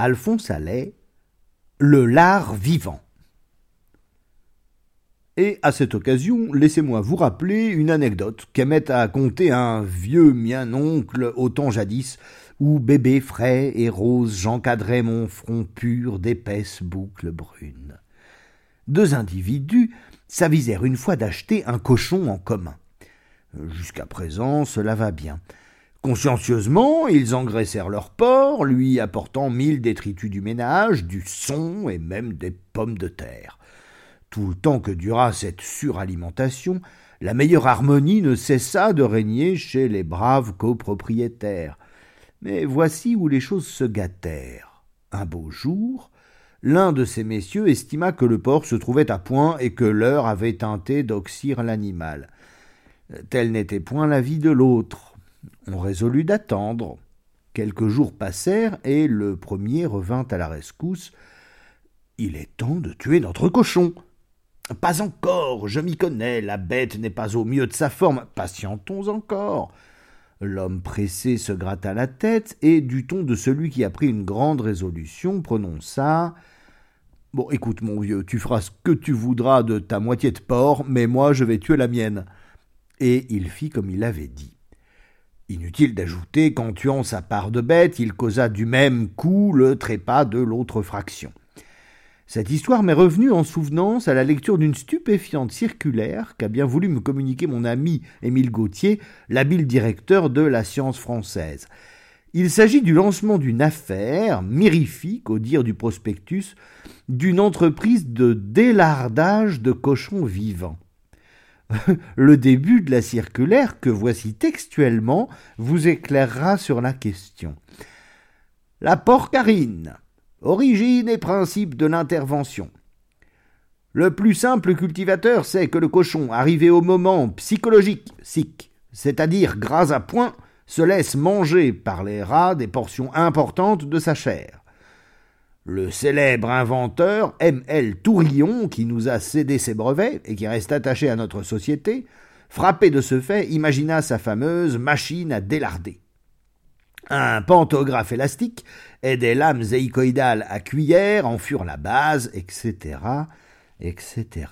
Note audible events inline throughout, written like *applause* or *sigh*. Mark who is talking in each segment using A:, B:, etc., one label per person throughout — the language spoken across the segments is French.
A: Alphonse Allais, Le lard vivant. Et à cette occasion, laissez-moi vous rappeler une anecdote qu'aimait à conter un vieux mien-oncle au temps jadis, où bébé frais et rose j'encadrais mon front pur d'épaisses boucles brunes. Deux individus s'avisèrent une fois d'acheter un cochon en commun. Jusqu'à présent, cela va bien. Consciencieusement, ils engraissèrent leur porc, lui apportant mille détritus du ménage, du son et même des pommes de terre. Tout le temps que dura cette suralimentation, la meilleure harmonie ne cessa de régner chez les braves copropriétaires. Mais voici où les choses se gâtèrent. Un beau jour, l'un de ces messieurs estima que le porc se trouvait à point et que l'heure avait teinté d'oxyre l'animal. Tel n'était point l'avis de l'autre. On résolut d'attendre. Quelques jours passèrent et le premier revint à la rescousse. Il est temps de tuer notre cochon. Pas encore, je m'y connais, la bête n'est pas au mieux de sa forme. Patientons encore. L'homme pressé se gratta la tête et, du ton de celui qui a pris une grande résolution, prononça Bon, écoute, mon vieux, tu feras ce que tu voudras de ta moitié de porc, mais moi je vais tuer la mienne. Et il fit comme il avait dit. Inutile d'ajouter qu'en tuant sa part de bête, il causa du même coup le trépas de l'autre fraction. Cette histoire m'est revenue en souvenance à la lecture d'une stupéfiante circulaire qu'a bien voulu me communiquer mon ami Émile Gauthier, l'habile directeur de la science française. Il s'agit du lancement d'une affaire, mirifique au dire du prospectus, d'une entreprise de délardage de cochons vivants. *laughs* Le début de la circulaire, que voici textuellement, vous éclairera sur la question. La porcarine, Origine et principe de l'intervention. Le plus simple cultivateur sait que le cochon, arrivé au moment psychologique, sic, c'est-à-dire gras à point, se laisse manger par les rats des portions importantes de sa chair. Le célèbre inventeur M.L. Tourillon, qui nous a cédé ses brevets et qui reste attaché à notre société, frappé de ce fait, imagina sa fameuse machine à délarder. Un pantographe élastique et des lames zéicoïdales à cuillère en furent la base, etc., etc.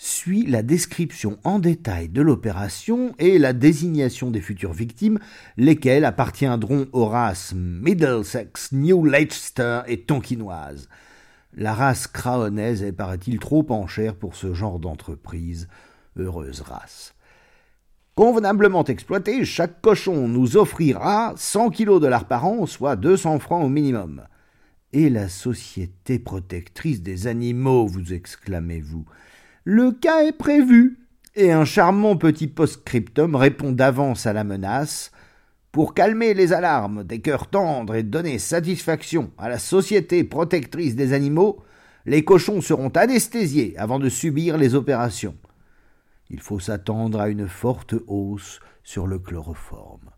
A: Suit la description en détail de l'opération et la désignation des futures victimes, lesquelles appartiendront aux races Middlesex, New Leicester et Tonkinoise. La race craonaise est, paraît-il, trop en chair pour ce genre d'entreprise. Heureuse race. Convenablement exploité, chaque cochon nous offrira 100 kilos de lard par an, soit 200 francs au minimum. Et la Société protectrice des animaux, vous exclamez-vous. Le cas est prévu, et un charmant petit post-scriptum répond d'avance à la menace. Pour calmer les alarmes des cœurs tendres et donner satisfaction à la Société protectrice des animaux, les cochons seront anesthésiés avant de subir les opérations il faut s'attendre à une forte hausse sur le chloroforme.